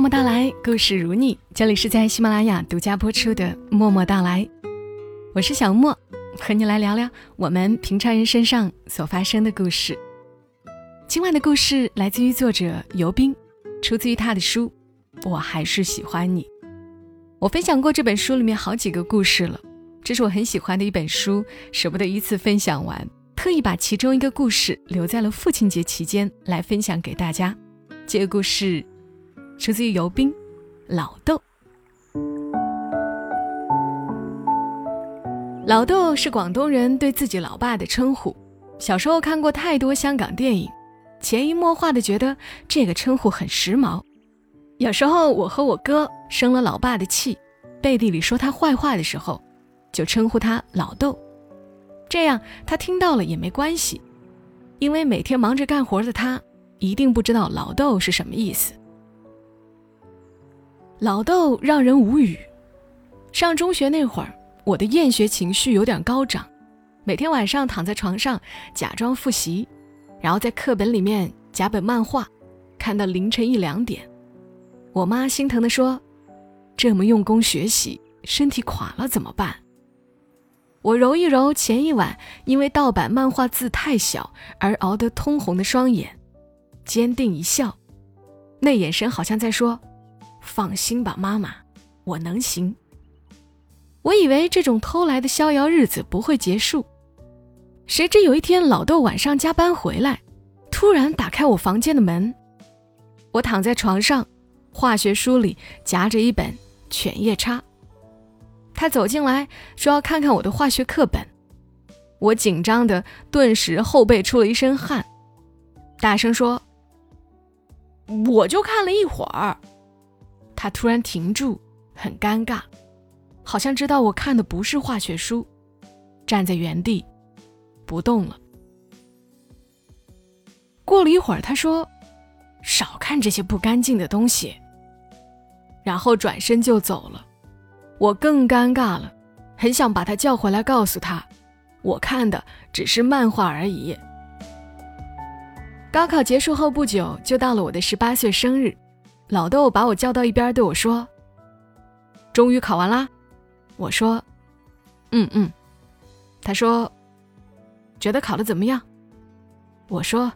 默默到来，故事如你。这里是在喜马拉雅独家播出的《默默到来》，我是小莫，和你来聊聊我们平常人身上所发生的故事。今晚的故事来自于作者尤斌，出自于他的书《我还是喜欢你》。我分享过这本书里面好几个故事了，这是我很喜欢的一本书，舍不得一次分享完，特意把其中一个故事留在了父亲节期间来分享给大家。这个故事。出自于游兵，老豆。老豆是广东人对自己老爸的称呼。小时候看过太多香港电影，潜移默化的觉得这个称呼很时髦。有时候我和我哥生了老爸的气，背地里说他坏话的时候，就称呼他老豆。这样他听到了也没关系，因为每天忙着干活的他一定不知道老豆是什么意思。老豆让人无语。上中学那会儿，我的厌学情绪有点高涨，每天晚上躺在床上假装复习，然后在课本里面夹本漫画，看到凌晨一两点。我妈心疼地说：“这么用功学习，身体垮了怎么办？”我揉一揉前一晚因为盗版漫画字太小而熬得通红的双眼，坚定一笑，那眼神好像在说。放心吧，妈妈，我能行。我以为这种偷来的逍遥日子不会结束，谁知有一天老豆晚上加班回来，突然打开我房间的门。我躺在床上，化学书里夹着一本《犬夜叉》。他走进来，说要看看我的化学课本。我紧张的顿时后背出了一身汗，大声说：“我就看了一会儿。”他突然停住，很尴尬，好像知道我看的不是化学书，站在原地不动了。过了一会儿，他说：“少看这些不干净的东西。”然后转身就走了。我更尴尬了，很想把他叫回来，告诉他我看的只是漫画而已。高考结束后不久，就到了我的十八岁生日。老豆把我叫到一边，对我说：“终于考完啦。”我说：“嗯嗯。”他说：“觉得考的怎么样？”我说：“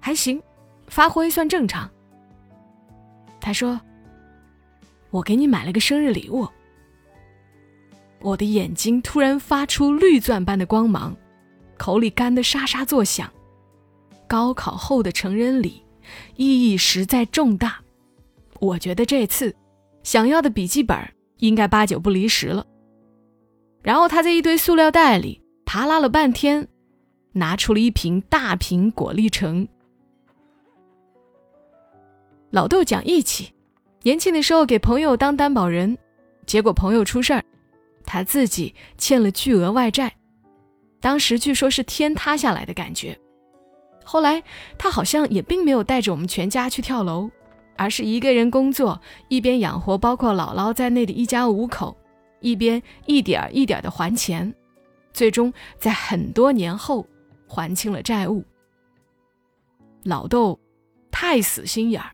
还行，发挥算正常。”他说：“我给你买了个生日礼物。”我的眼睛突然发出绿钻般的光芒，口里干得沙沙作响。高考后的成人礼，意义实在重大。我觉得这次想要的笔记本应该八九不离十了。然后他在一堆塑料袋里扒拉了半天，拿出了一瓶大瓶果粒橙。老豆讲义气，年轻的时候给朋友当担保人，结果朋友出事儿，他自己欠了巨额外债，当时据说是天塌下来的感觉。后来他好像也并没有带着我们全家去跳楼。而是一个人工作，一边养活包括姥姥在内的一家五口，一边一点儿一点儿的还钱，最终在很多年后还清了债务。老豆太死心眼儿。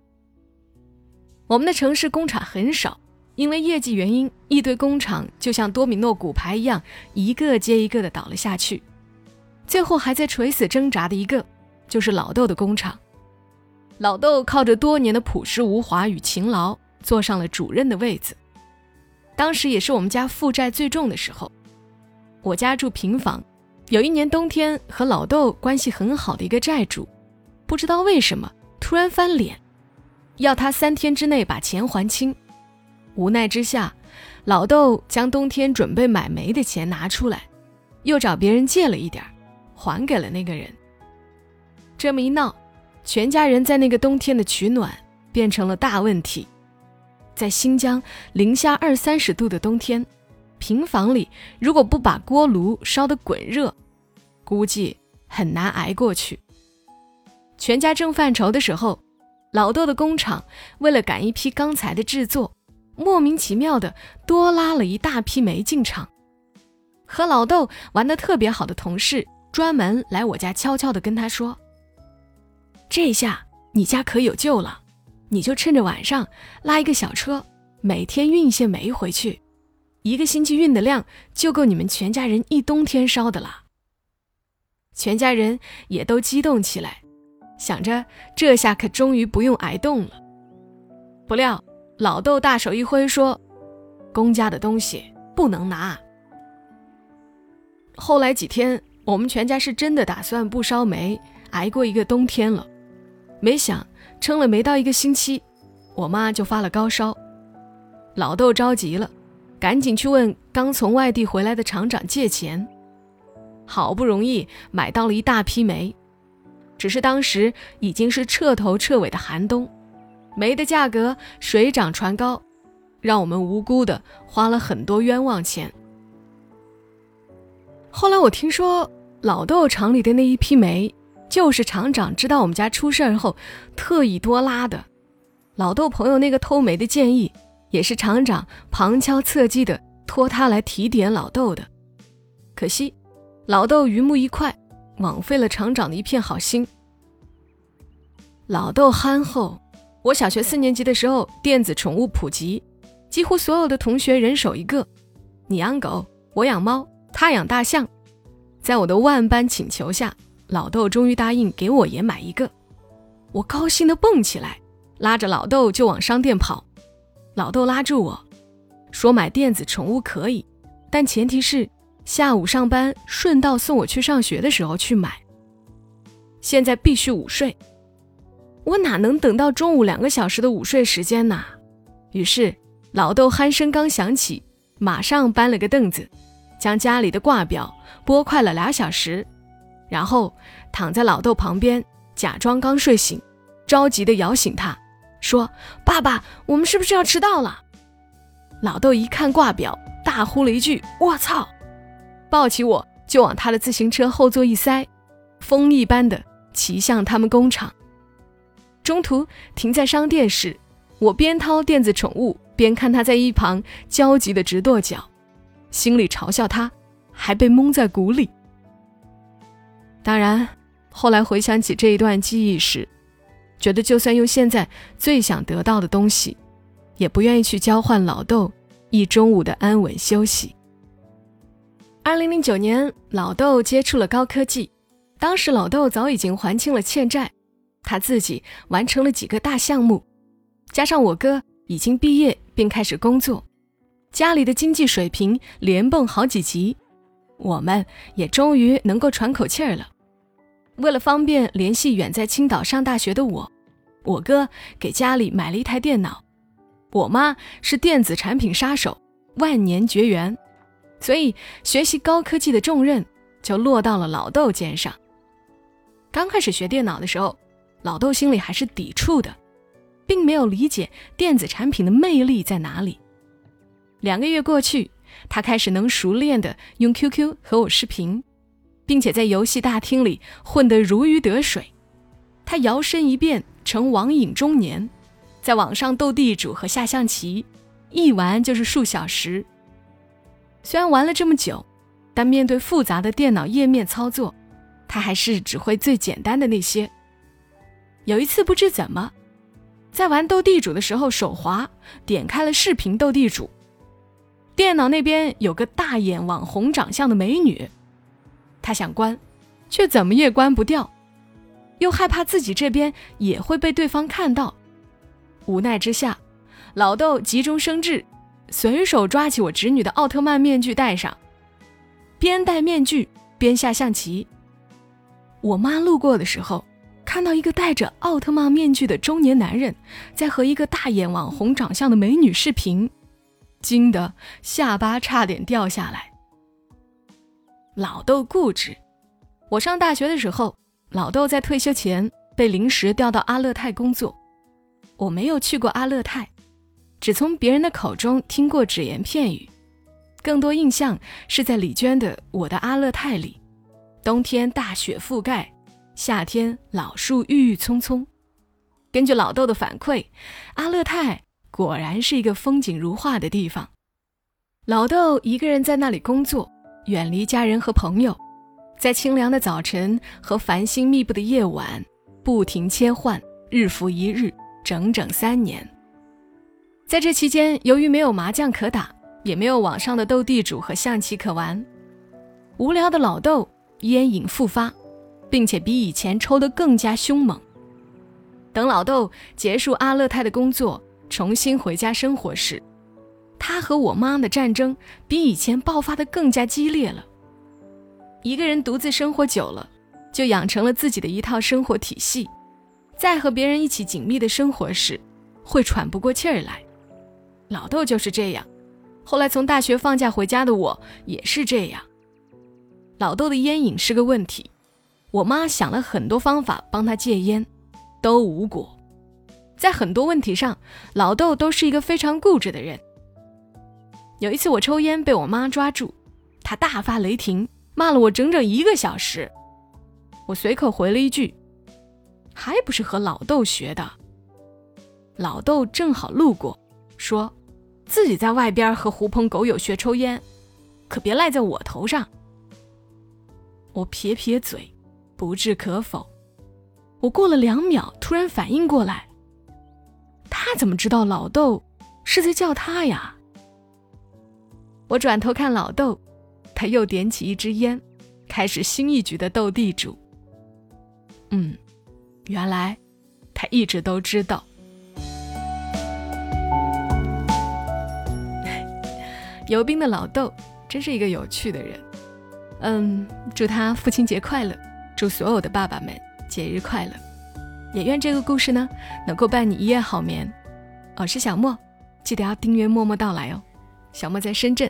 我们的城市工厂很少，因为业绩原因，一堆工厂就像多米诺骨牌一样，一个接一个的倒了下去。最后还在垂死挣扎的一个，就是老豆的工厂。老豆靠着多年的朴实无华与勤劳，坐上了主任的位子。当时也是我们家负债最重的时候。我家住平房，有一年冬天，和老豆关系很好的一个债主，不知道为什么突然翻脸，要他三天之内把钱还清。无奈之下，老豆将冬天准备买煤的钱拿出来，又找别人借了一点还给了那个人。这么一闹。全家人在那个冬天的取暖变成了大问题，在新疆零下二三十度的冬天，平房里如果不把锅炉烧得滚热，估计很难挨过去。全家正犯愁的时候，老豆的工厂为了赶一批钢材的制作，莫名其妙的多拉了一大批煤进厂。和老豆玩的特别好的同事专门来我家悄悄的跟他说。这下你家可有救了，你就趁着晚上拉一个小车，每天运一些煤回去，一个星期运的量就够你们全家人一冬天烧的了。全家人也都激动起来，想着这下可终于不用挨冻了。不料老豆大手一挥说：“公家的东西不能拿。”后来几天，我们全家是真的打算不烧煤，挨过一个冬天了。没想撑了没到一个星期，我妈就发了高烧。老豆着急了，赶紧去问刚从外地回来的厂长借钱。好不容易买到了一大批煤，只是当时已经是彻头彻尾的寒冬，煤的价格水涨船高，让我们无辜的花了很多冤枉钱。后来我听说老豆厂里的那一批煤，就是厂长知道我们家出事儿后特意多拉的。老豆朋友那个偷煤的建议，也是厂长旁敲侧击的托他来提点老豆的。可惜。老豆榆木一块，枉费了厂长的一片好心。老豆憨厚，我小学四年级的时候，电子宠物普及，几乎所有的同学人手一个。你养狗，我养猫，他养大象。在我的万般请求下，老豆终于答应给我也买一个。我高兴的蹦起来，拉着老豆就往商店跑。老豆拉住我说：“买电子宠物可以，但前提是。”下午上班顺道送我去上学的时候去买。现在必须午睡，我哪能等到中午两个小时的午睡时间呢？于是老豆鼾声刚响起，马上搬了个凳子，将家里的挂表拨快了俩小时，然后躺在老豆旁边，假装刚睡醒，着急的摇醒他，说：“爸爸，我们是不是要迟到了？”老豆一看挂表，大呼了一句：“我操！”抱起我就往他的自行车后座一塞，风一般的骑向他们工厂。中途停在商店时，我边掏电子宠物，边看他在一旁焦急的直跺脚，心里嘲笑他还被蒙在鼓里。当然，后来回想起这一段记忆时，觉得就算用现在最想得到的东西，也不愿意去交换老豆一中午的安稳休息。二零零九年，老豆接触了高科技。当时老豆早已经还清了欠债，他自己完成了几个大项目，加上我哥已经毕业并开始工作，家里的经济水平连蹦好几级，我们也终于能够喘口气儿了。为了方便联系远在青岛上大学的我，我哥给家里买了一台电脑。我妈是电子产品杀手，万年绝缘。所以，学习高科技的重任就落到了老豆肩上。刚开始学电脑的时候，老豆心里还是抵触的，并没有理解电子产品的魅力在哪里。两个月过去，他开始能熟练的用 QQ 和我视频，并且在游戏大厅里混得如鱼得水。他摇身一变成网瘾中年，在网上斗地主和下象棋，一玩就是数小时。虽然玩了这么久，但面对复杂的电脑页面操作，他还是只会最简单的那些。有一次不知怎么，在玩斗地主的时候手滑，点开了视频斗地主，电脑那边有个大眼网红长相的美女，他想关，却怎么也关不掉，又害怕自己这边也会被对方看到，无奈之下，老豆急中生智。随手抓起我侄女的奥特曼面具戴上，边戴面具边下象棋。我妈路过的时候，看到一个戴着奥特曼面具的中年男人在和一个大眼网红长相的美女视频，惊得下巴差点掉下来。老豆固执，我上大学的时候，老豆在退休前被临时调到阿勒泰工作，我没有去过阿勒泰。只从别人的口中听过只言片语，更多印象是在李娟的《我的阿勒泰》里，冬天大雪覆盖，夏天老树郁郁葱葱。根据老豆的反馈，阿勒泰果然是一个风景如画的地方。老豆一个人在那里工作，远离家人和朋友，在清凉的早晨和繁星密布的夜晚，不停切换，日复一日，整整三年。在这期间，由于没有麻将可打，也没有网上的斗地主和象棋可玩，无聊的老豆烟瘾复发，并且比以前抽得更加凶猛。等老豆结束阿勒泰的工作，重新回家生活时，他和我妈的战争比以前爆发的更加激烈了。一个人独自生活久了，就养成了自己的一套生活体系，在和别人一起紧密的生活时，会喘不过气儿来。老豆就是这样，后来从大学放假回家的我也是这样。老豆的烟瘾是个问题，我妈想了很多方法帮他戒烟，都无果。在很多问题上，老豆都是一个非常固执的人。有一次我抽烟被我妈抓住，她大发雷霆。骂了我整整一个小时，我随口回了一句：“还不是和老豆学的。”老豆正好路过，说：“自己在外边和狐朋狗友学抽烟，可别赖在我头上。”我撇撇嘴，不置可否。我过了两秒，突然反应过来，他怎么知道老豆是在叫他呀？我转头看老豆。他又点起一支烟，开始新一局的斗地主。嗯，原来他一直都知道。游兵的老豆真是一个有趣的人。嗯，祝他父亲节快乐，祝所有的爸爸们节日快乐，也愿这个故事呢能够伴你一夜好眠。我是小莫，记得要订阅默默到来哦。小莫在深圳，